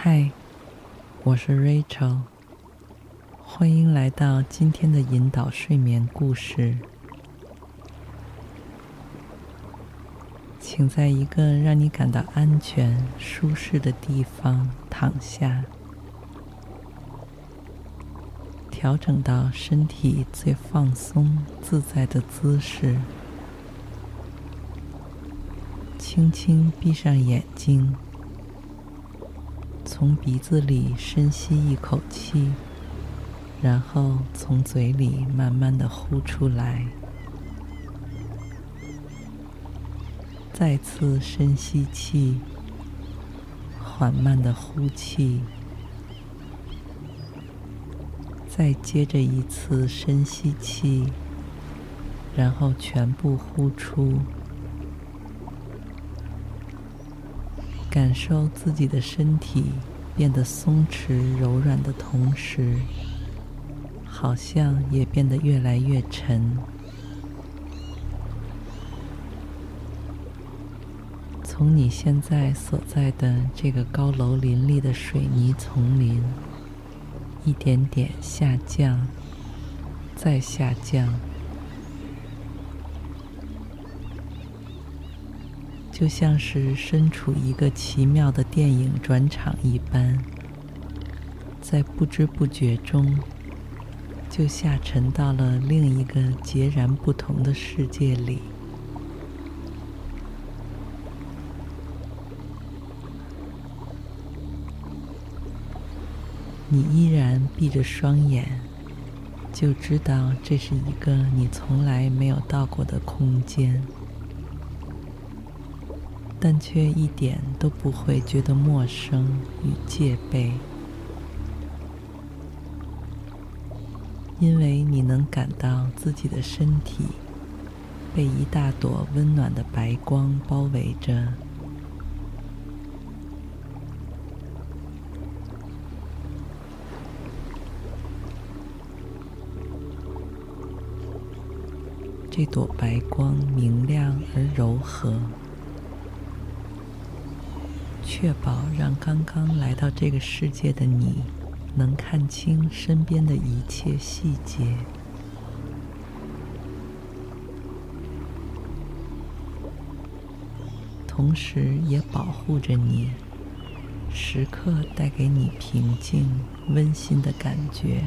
嗨，我是 Rachel，欢迎来到今天的引导睡眠故事。请在一个让你感到安全、舒适的地方躺下，调整到身体最放松、自在的姿势，轻轻闭上眼睛。从鼻子里深吸一口气，然后从嘴里慢慢的呼出来。再次深吸气，缓慢的呼气。再接着一次深吸气，然后全部呼出。感受自己的身体变得松弛柔软的同时，好像也变得越来越沉。从你现在所在的这个高楼林立的水泥丛林，一点点下降，再下降。就像是身处一个奇妙的电影转场一般，在不知不觉中，就下沉到了另一个截然不同的世界里。你依然闭着双眼，就知道这是一个你从来没有到过的空间。但却一点都不会觉得陌生与戒备，因为你能感到自己的身体被一大朵温暖的白光包围着。这朵白光明亮而柔和。确保让刚刚来到这个世界的你能看清身边的一切细节，同时也保护着你，时刻带给你平静、温馨的感觉。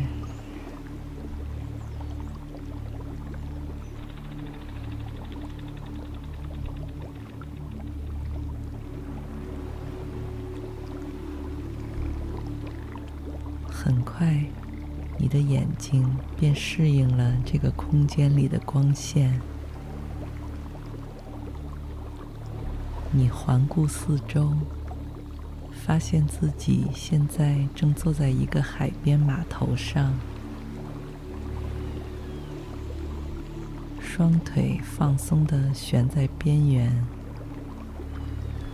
便适应了这个空间里的光线。你环顾四周，发现自己现在正坐在一个海边码头上，双腿放松地悬在边缘，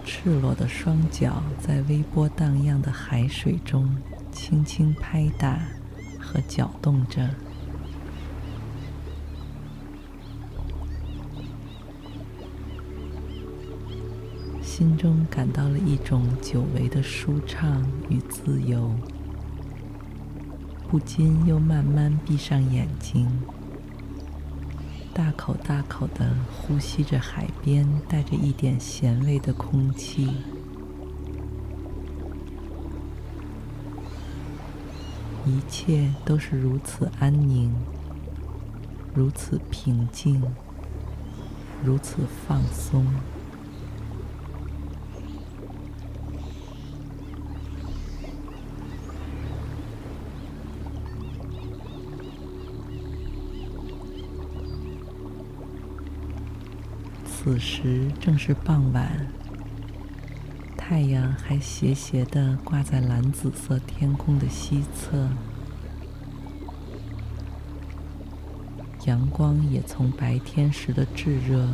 赤裸的双脚在微波荡漾的海水中。轻轻拍打和搅动着，心中感到了一种久违的舒畅与自由，不禁又慢慢闭上眼睛，大口大口的呼吸着海边带着一点咸味的空气。一切都是如此安宁，如此平静，如此放松。此时正是傍晚。太阳还斜斜地挂在蓝紫色天空的西侧，阳光也从白天时的炙热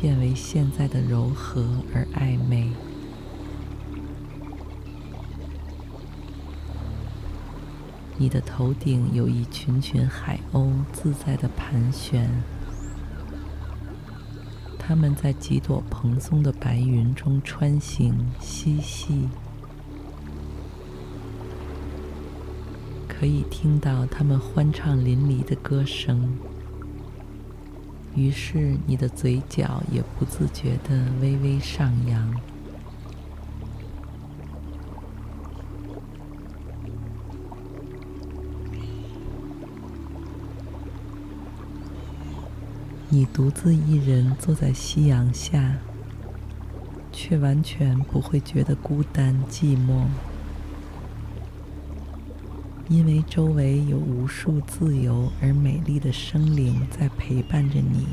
变为现在的柔和而暧昧。你的头顶有一群群海鸥自在地盘旋。它们在几朵蓬松的白云中穿行嬉戏可以听到它们欢畅淋漓的歌声。于是你的嘴角也不自觉的微微上扬。你独自一人坐在夕阳下，却完全不会觉得孤单寂寞。因为周围有无数自由而美丽的生灵在陪伴着你。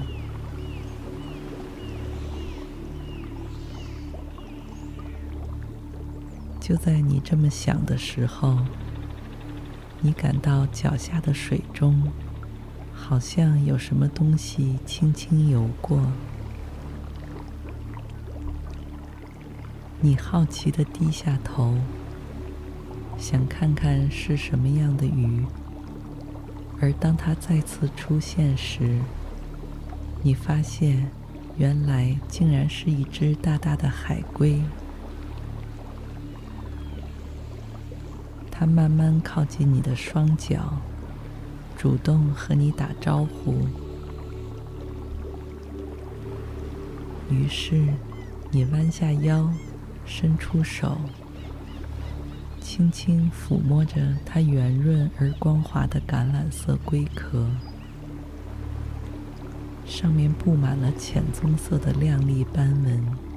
就在你这么想的时候，你感到脚下的水中好像有什么东西轻轻游过。你好奇的低下头。想看看是什么样的鱼，而当它再次出现时，你发现原来竟然是一只大大的海龟。它慢慢靠近你的双脚，主动和你打招呼。于是，你弯下腰，伸出手。轻轻抚摸着它圆润而光滑的橄榄色龟壳，上面布满了浅棕色的亮丽斑纹。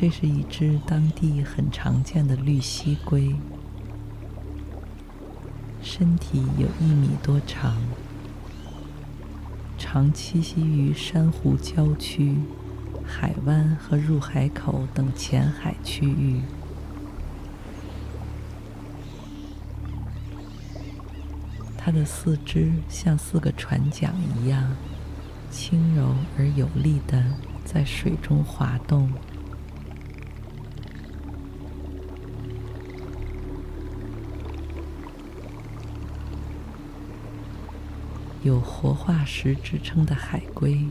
这是一只当地很常见的绿蠵龟，身体有一米多长。常栖息于珊瑚礁区、海湾和入海口等浅海区域。它的四肢像四个船桨一样，轻柔而有力地在水中滑动。有活化石之称的海龟，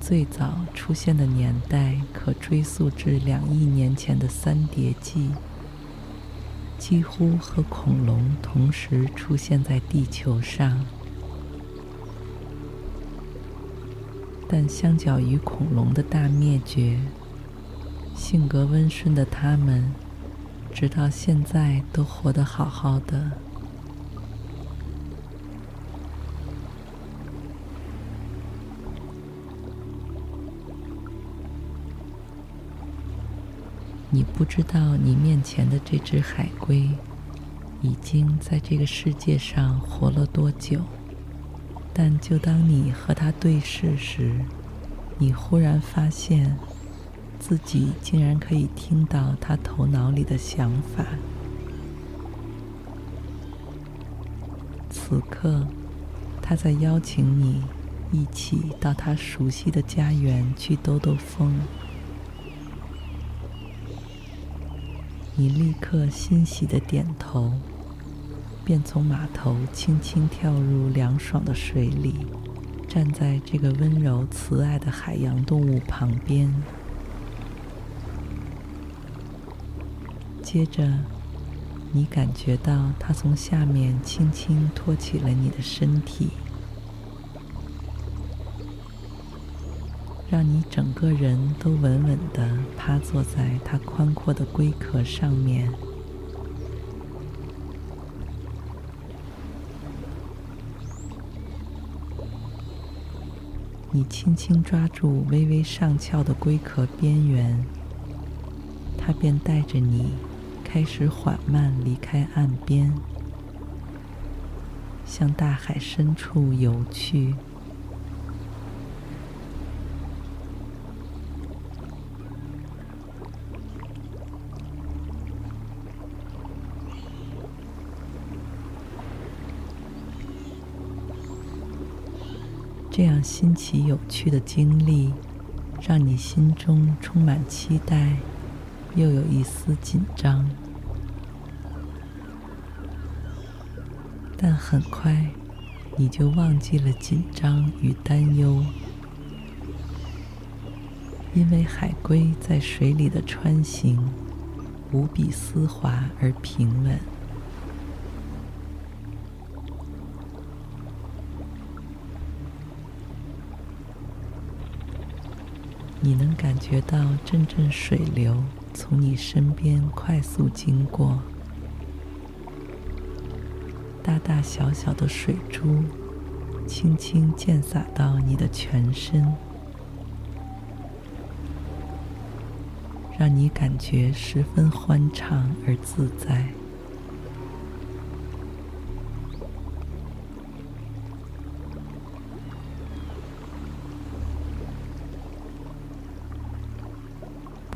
最早出现的年代可追溯至两亿年前的三叠纪，几乎和恐龙同时出现在地球上。但相较于恐龙的大灭绝，性格温顺的它们，直到现在都活得好好的。你不知道，你面前的这只海龟已经在这个世界上活了多久。但就当你和它对视时，你忽然发现自己竟然可以听到它头脑里的想法。此刻，它在邀请你一起到它熟悉的家园去兜兜风。你立刻欣喜的点头，便从码头轻轻跳入凉爽的水里，站在这个温柔慈爱的海洋动物旁边。接着，你感觉到它从下面轻轻托起了你的身体。让你整个人都稳稳地趴坐在它宽阔的龟壳上面。你轻轻抓住微微上翘的龟壳边缘，它便带着你开始缓慢离开岸边，向大海深处游去。这样新奇有趣的经历，让你心中充满期待，又有一丝紧张。但很快，你就忘记了紧张与担忧，因为海龟在水里的穿行无比丝滑而平稳。你能感觉到阵阵水流从你身边快速经过，大大小小的水珠轻轻溅洒到你的全身，让你感觉十分欢畅而自在。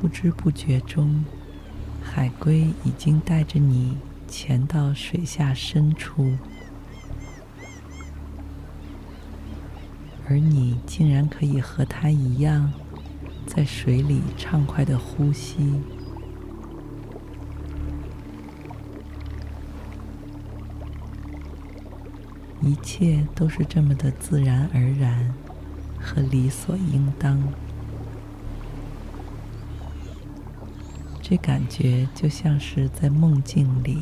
不知不觉中，海龟已经带着你潜到水下深处，而你竟然可以和它一样，在水里畅快的呼吸。一切都是这么的自然而然和理所应当。这感觉就像是在梦境里，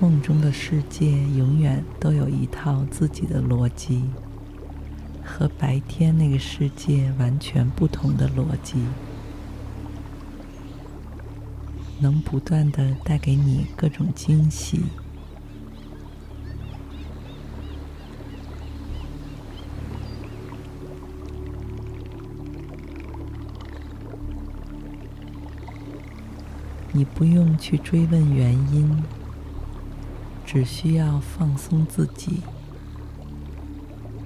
梦中的世界永远都有一套自己的逻辑，和白天那个世界完全不同的逻辑，能不断的带给你各种惊喜。你不用去追问原因，只需要放松自己，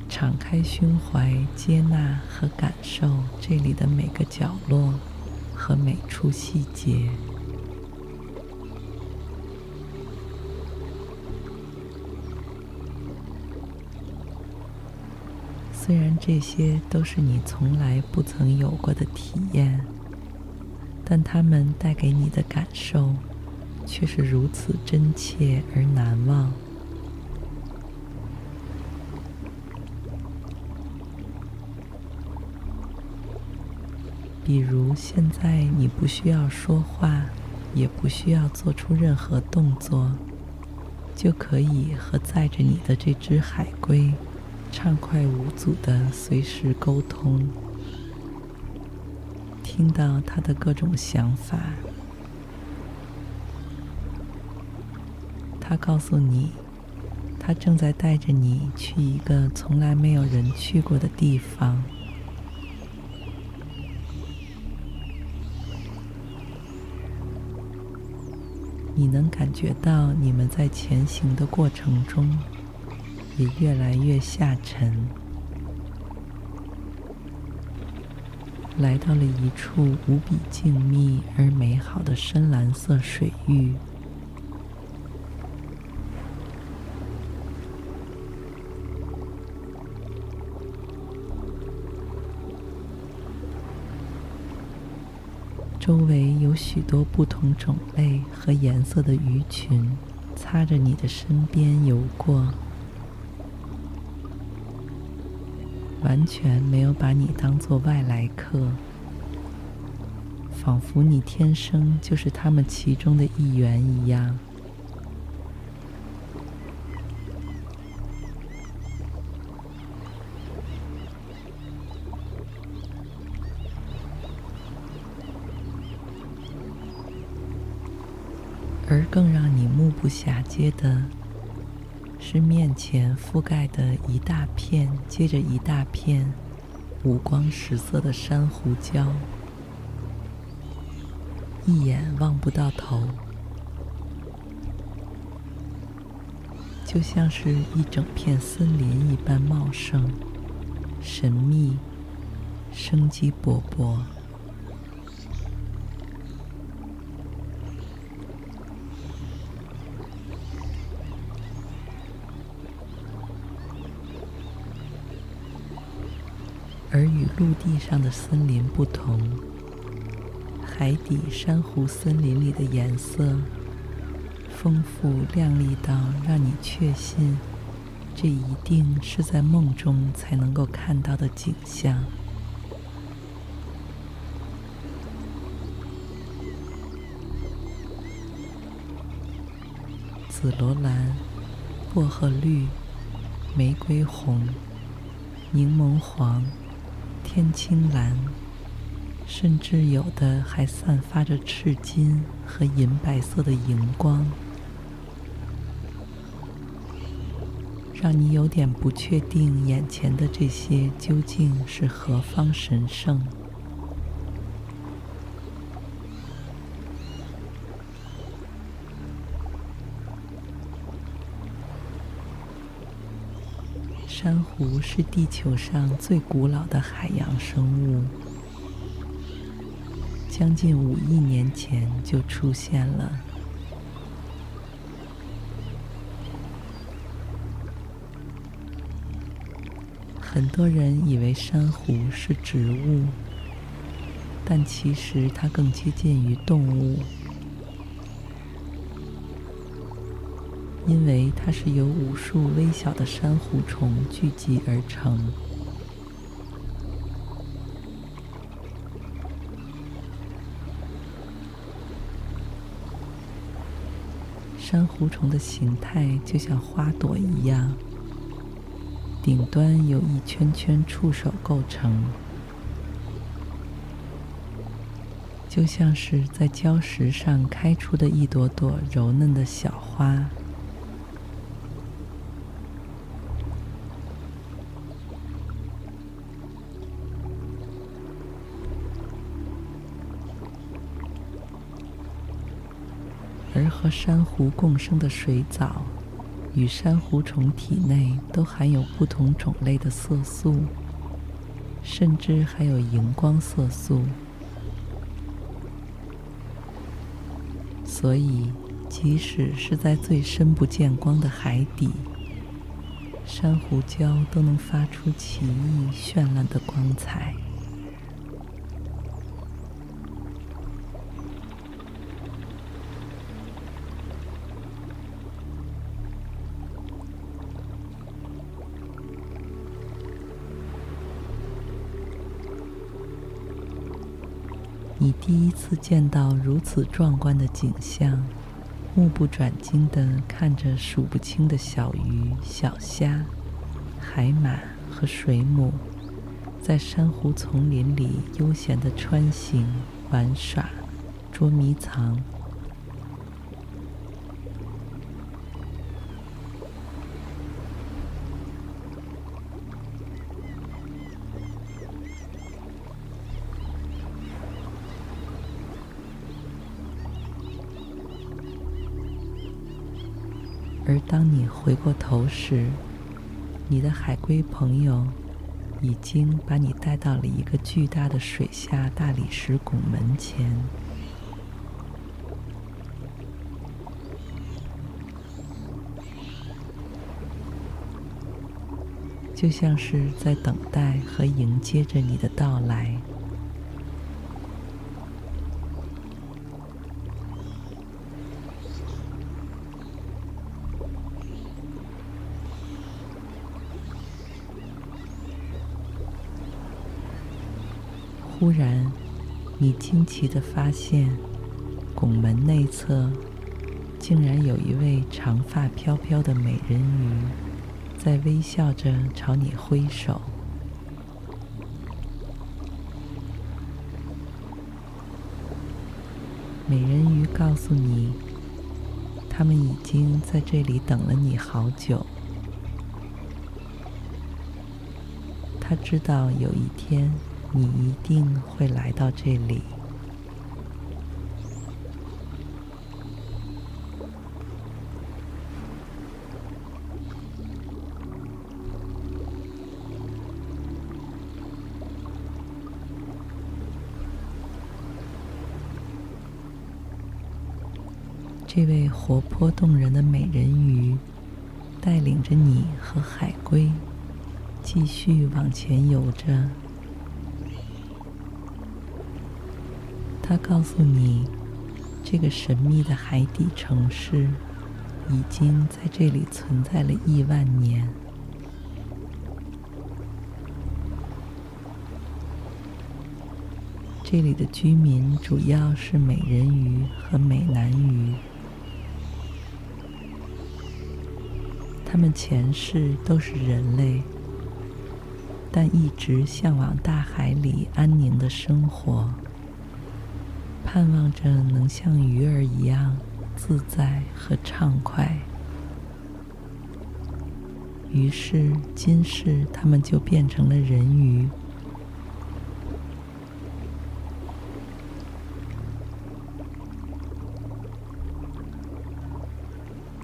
敞开胸怀，接纳和感受这里的每个角落和每处细节。虽然这些都是你从来不曾有过的体验。但他们带给你的感受，却是如此真切而难忘。比如，现在你不需要说话，也不需要做出任何动作，就可以和载着你的这只海龟畅快无阻地随时沟通。听到他的各种想法，他告诉你，他正在带着你去一个从来没有人去过的地方。你能感觉到你们在前行的过程中，也越来越下沉。来到了一处无比静谧而美好的深蓝色水域，周围有许多不同种类和颜色的鱼群，擦着你的身边游过。完全没有把你当做外来客，仿佛你天生就是他们其中的一员一样。而更让你目不暇接的，是面前覆盖的一大片接着一大片五光十色的珊瑚礁，一眼望不到头，就像是一整片森林一般茂盛、神秘、生机勃勃。陆地上的森林不同海底珊瑚森林里的颜色丰富亮丽到让你确信这一定是在梦中才能够看到的景象。紫罗兰薄荷绿玫瑰红柠檬黄天青蓝，甚至有的还散发着赤金和银白色的荧光，让你有点不确定眼前的这些究竟是何方神圣。珊瑚是地球上最古老的海洋生物，将近五亿年前就出现了。很多人以为珊瑚是植物，但其实它更接近于动物。因为它是由无数微小的珊瑚虫聚集而成。珊瑚虫的形态就像花朵一样，顶端由一圈圈触手构成，就像是在礁石上开出的一朵朵柔嫩的小花。而和珊瑚共生的水藻，与珊瑚虫体内都含有不同种类的色素，甚至还有荧光色素。所以，即使是在最深不见光的海底，珊瑚礁都能发出奇异绚烂的光彩。你第一次见到如此壮观的景象，目不转睛地看着数不清的小鱼、小虾、海马和水母，在珊瑚丛林里悠闲地穿行、玩耍、捉迷藏。当你回过头时，你的海龟朋友已经把你带到了一个巨大的水下大理石拱门前，就像是在等待和迎接着你的到来。忽然，你惊奇地发现，拱门内侧竟然有一位长发飘飘的美人鱼，在微笑着朝你挥手。美人鱼告诉你，他们已经在这里等了你好久。他知道有一天。你一定会来到这里。这位活泼动人的美人鱼，带领着你和海龟继续往前游着。他告诉你，这个神秘的海底城市已经在这里存在了亿万年。这里的居民主要是美人鱼和美男鱼，他们前世都是人类，但一直向往大海里安宁的生活，盼望着能像鱼儿一样自在和畅快。于是今世他们就变成了人鱼。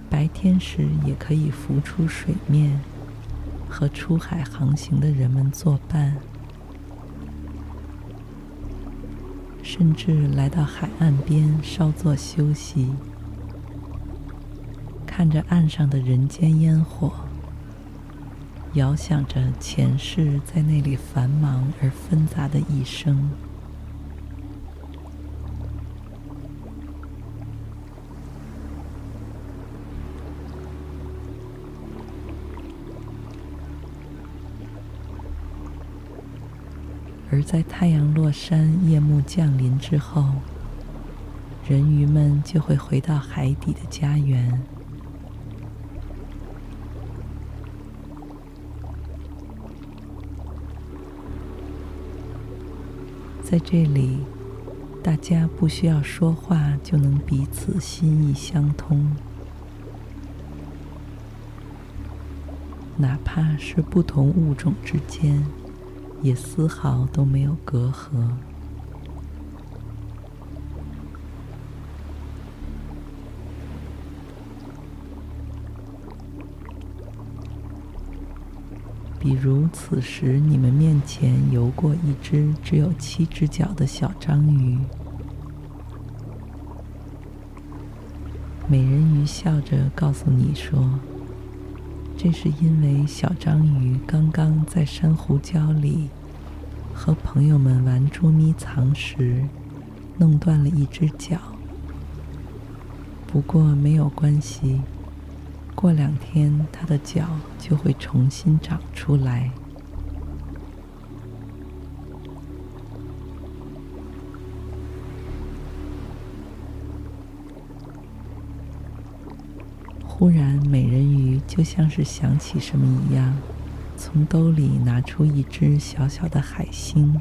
白天时也可以浮出水面，和出海航行的人们作伴，甚至来到海岸边稍作休息，看着岸上的人间烟火，遥想着前世在那里繁忙而纷杂的一生。而在太阳落山、夜幕降临之后，人鱼们就会回到海底的家园。在这里，大家不需要说话就能彼此心意相通，哪怕是不同物种之间。也丝毫都没有隔阂。比如，此时你们面前游过一只只有七只脚的小章鱼，美人鱼笑着告诉你说：“这是因为小章鱼刚刚在珊瑚礁里。”和朋友们玩捉迷藏时，弄断了一只脚。不过没有关系，过两天它的脚就会重新长出来。忽然，美人鱼就像是想起什么一样。从兜里拿出一只小小的海星，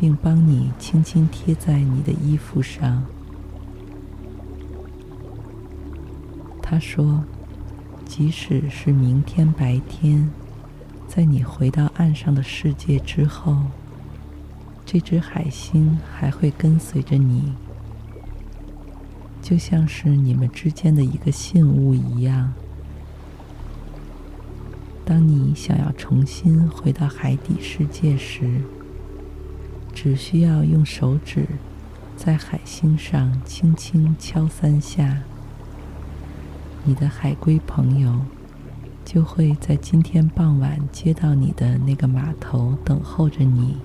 并帮你轻轻贴在你的衣服上。他说：“即使是明天白天，在你回到岸上的世界之后，这只海星还会跟随着你，就像是你们之间的一个信物一样。”当你想要重新回到海底世界时，只需要用手指在海星上轻轻敲三下，你的海龟朋友就会在今天傍晚接到你的那个码头等候着你。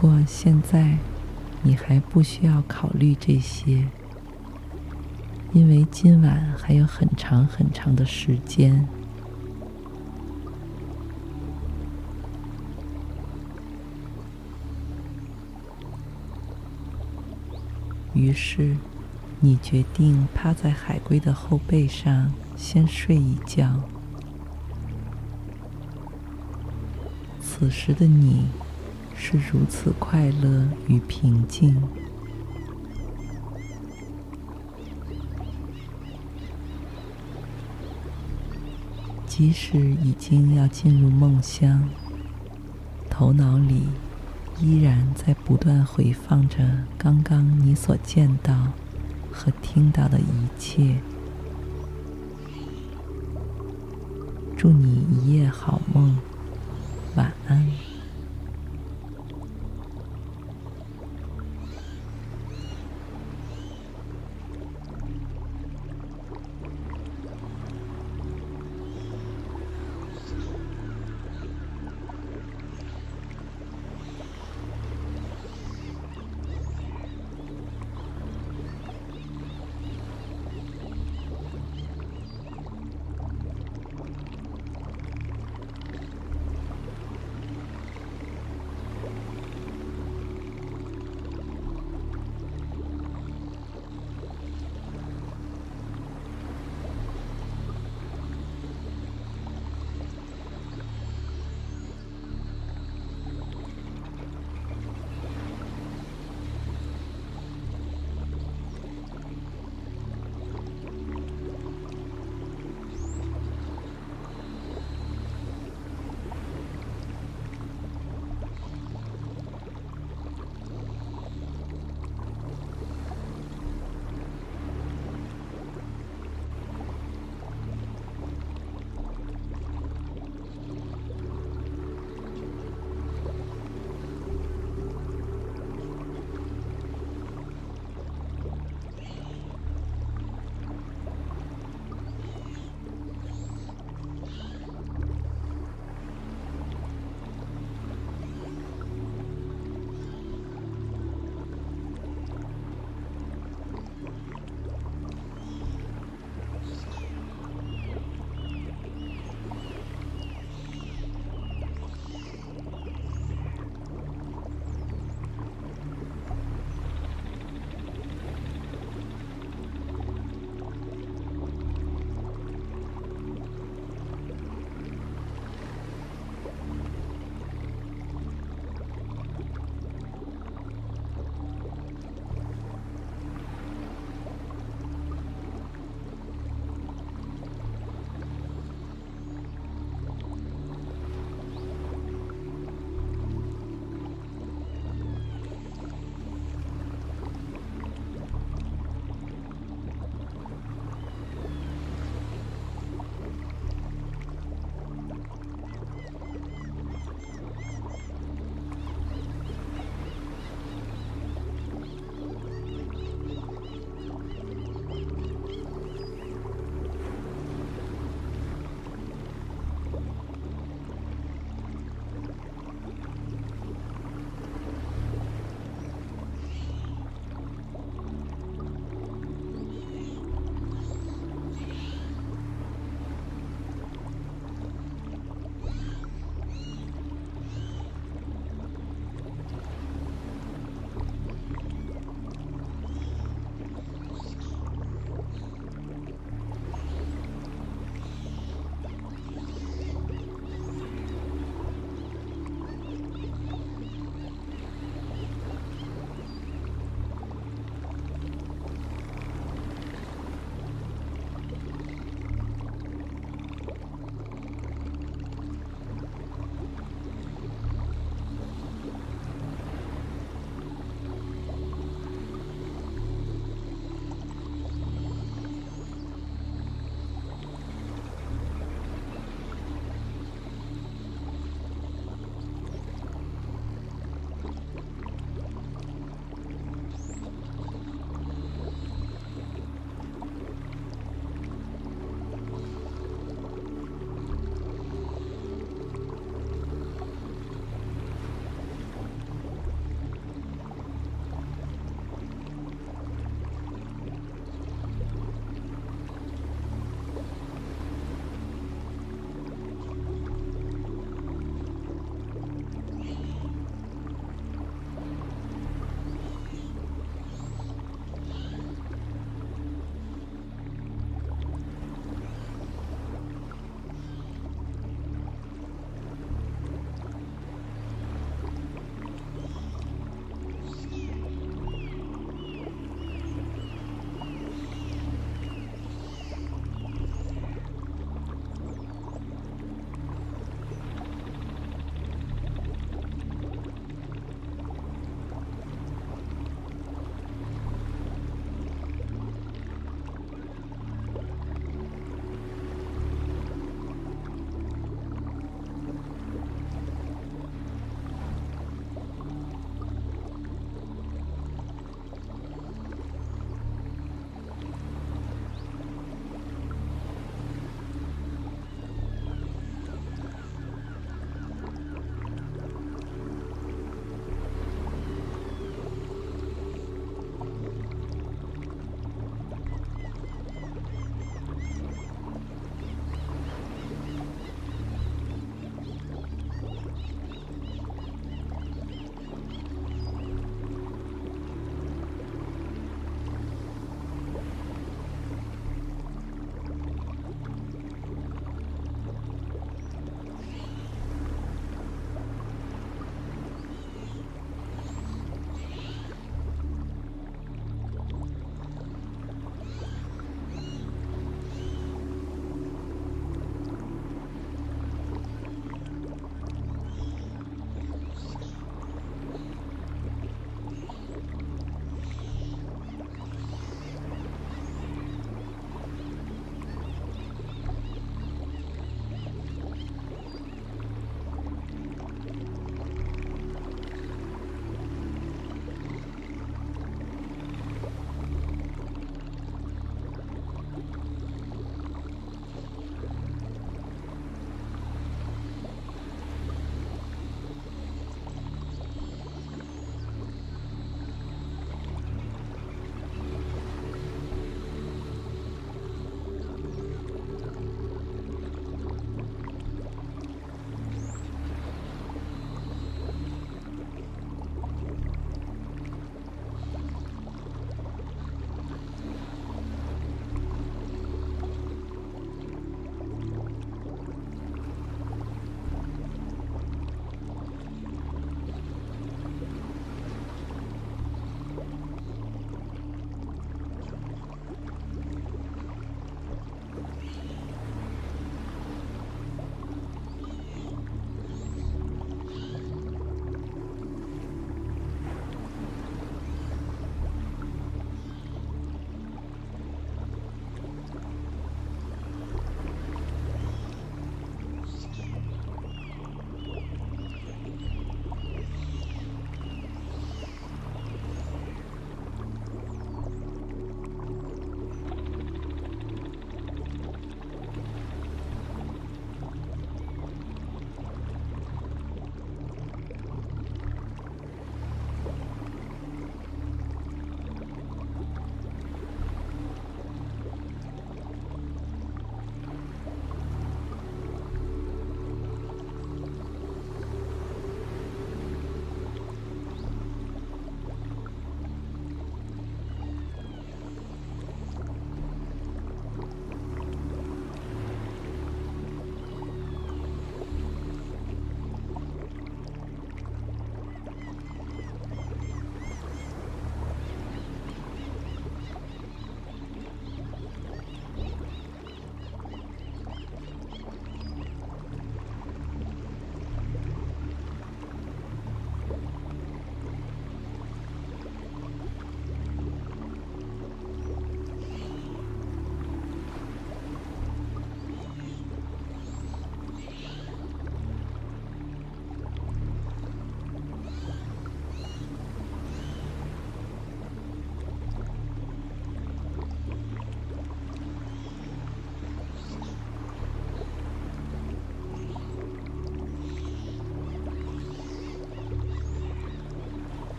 过现在，你还不需要考虑这些，因为今晚还有很长很长的时间。于是，你决定趴在海龟的后背上，先睡一觉。此时的你。是如此快乐与平静，即使已经要进入梦乡，头脑里依然在不断回放着刚刚你所见到和听到的一切。祝你一夜好梦，晚安。